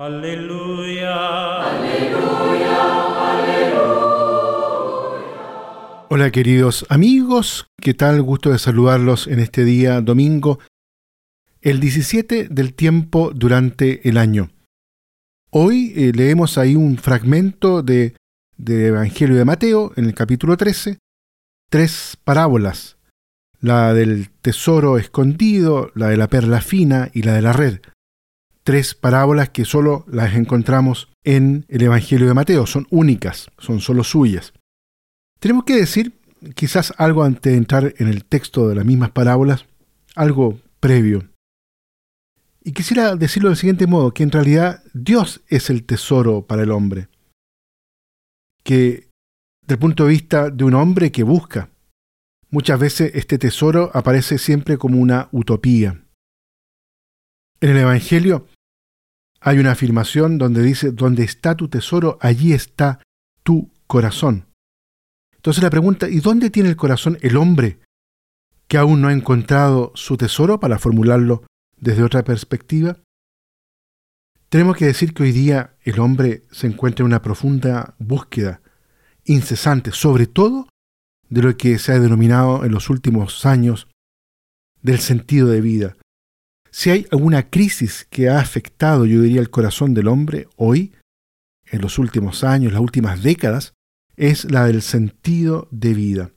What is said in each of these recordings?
Aleluya. Hola queridos amigos, ¿qué tal? Gusto de saludarlos en este día domingo, el 17 del tiempo durante el año. Hoy eh, leemos ahí un fragmento de, del Evangelio de Mateo en el capítulo 13, tres parábolas, la del tesoro escondido, la de la perla fina y la de la red. Tres parábolas que solo las encontramos en el Evangelio de Mateo, son únicas, son solo suyas. Tenemos que decir, quizás algo antes de entrar en el texto de las mismas parábolas, algo previo. Y quisiera decirlo del siguiente modo, que en realidad Dios es el tesoro para el hombre. Que desde el punto de vista de un hombre que busca, muchas veces este tesoro aparece siempre como una utopía. En el Evangelio hay una afirmación donde dice, donde está tu tesoro, allí está tu corazón. Entonces la pregunta, ¿y dónde tiene el corazón el hombre que aún no ha encontrado su tesoro para formularlo desde otra perspectiva? Tenemos que decir que hoy día el hombre se encuentra en una profunda búsqueda incesante, sobre todo de lo que se ha denominado en los últimos años del sentido de vida. Si hay alguna crisis que ha afectado, yo diría, el corazón del hombre hoy, en los últimos años, las últimas décadas, es la del sentido de vida.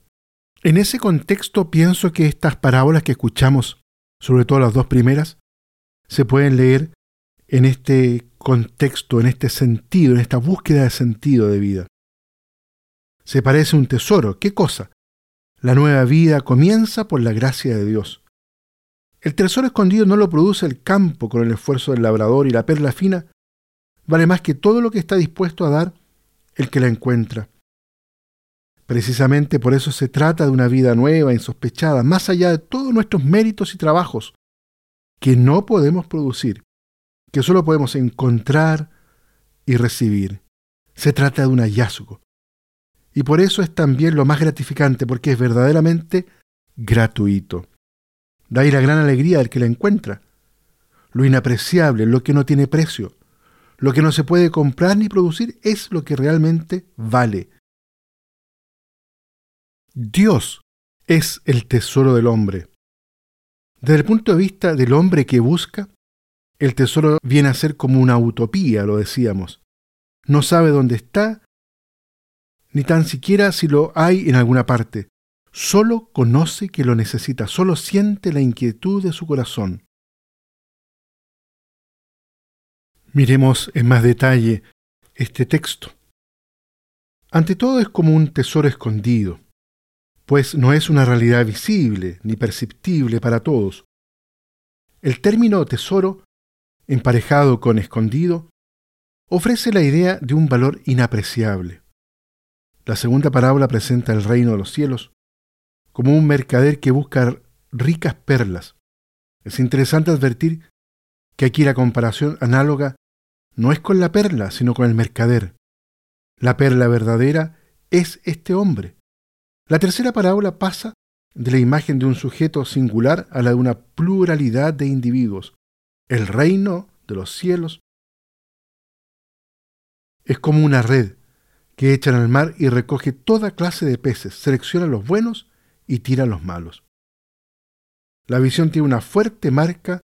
En ese contexto pienso que estas parábolas que escuchamos, sobre todo las dos primeras, se pueden leer en este contexto, en este sentido, en esta búsqueda de sentido de vida. Se parece un tesoro. ¿Qué cosa? La nueva vida comienza por la gracia de Dios. El tesoro escondido no lo produce el campo con el esfuerzo del labrador y la perla fina vale más que todo lo que está dispuesto a dar el que la encuentra. Precisamente por eso se trata de una vida nueva, insospechada, más allá de todos nuestros méritos y trabajos, que no podemos producir, que solo podemos encontrar y recibir. Se trata de un hallazgo. Y por eso es también lo más gratificante, porque es verdaderamente gratuito. Da ahí la gran alegría del que la encuentra. Lo inapreciable, lo que no tiene precio, lo que no se puede comprar ni producir, es lo que realmente vale Dios es el tesoro del hombre. Desde el punto de vista del hombre que busca, el tesoro viene a ser como una utopía, lo decíamos. No sabe dónde está, ni tan siquiera si lo hay en alguna parte. Solo conoce que lo necesita, solo siente la inquietud de su corazón. Miremos en más detalle este texto. Ante todo es como un tesoro escondido pues no es una realidad visible ni perceptible para todos. El término tesoro, emparejado con escondido, ofrece la idea de un valor inapreciable. La segunda parábola presenta el reino de los cielos como un mercader que busca ricas perlas. Es interesante advertir que aquí la comparación análoga no es con la perla, sino con el mercader. La perla verdadera es este hombre, la tercera parábola pasa de la imagen de un sujeto singular a la de una pluralidad de individuos. El reino de los cielos es como una red que echan al mar y recoge toda clase de peces, selecciona los buenos y tira los malos. La visión tiene una fuerte marca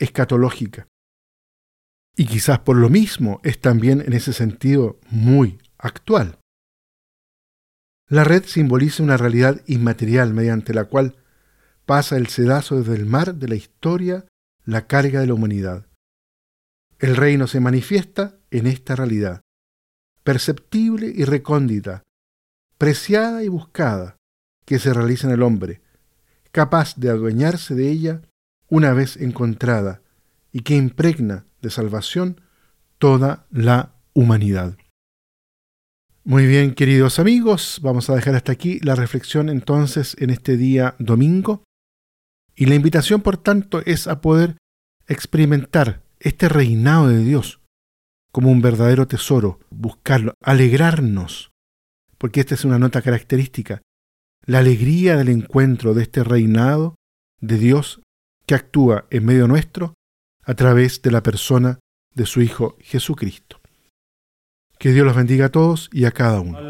escatológica. Y quizás por lo mismo es también en ese sentido muy actual. La red simboliza una realidad inmaterial mediante la cual pasa el sedazo desde el mar de la historia la carga de la humanidad. El reino se manifiesta en esta realidad, perceptible y recóndita, preciada y buscada, que se realiza en el hombre, capaz de adueñarse de ella una vez encontrada y que impregna de salvación toda la humanidad. Muy bien, queridos amigos, vamos a dejar hasta aquí la reflexión entonces en este día domingo. Y la invitación, por tanto, es a poder experimentar este reinado de Dios como un verdadero tesoro, buscarlo, alegrarnos, porque esta es una nota característica, la alegría del encuentro de este reinado de Dios que actúa en medio nuestro a través de la persona de su Hijo Jesucristo. Que Dios los bendiga a todos y a cada uno.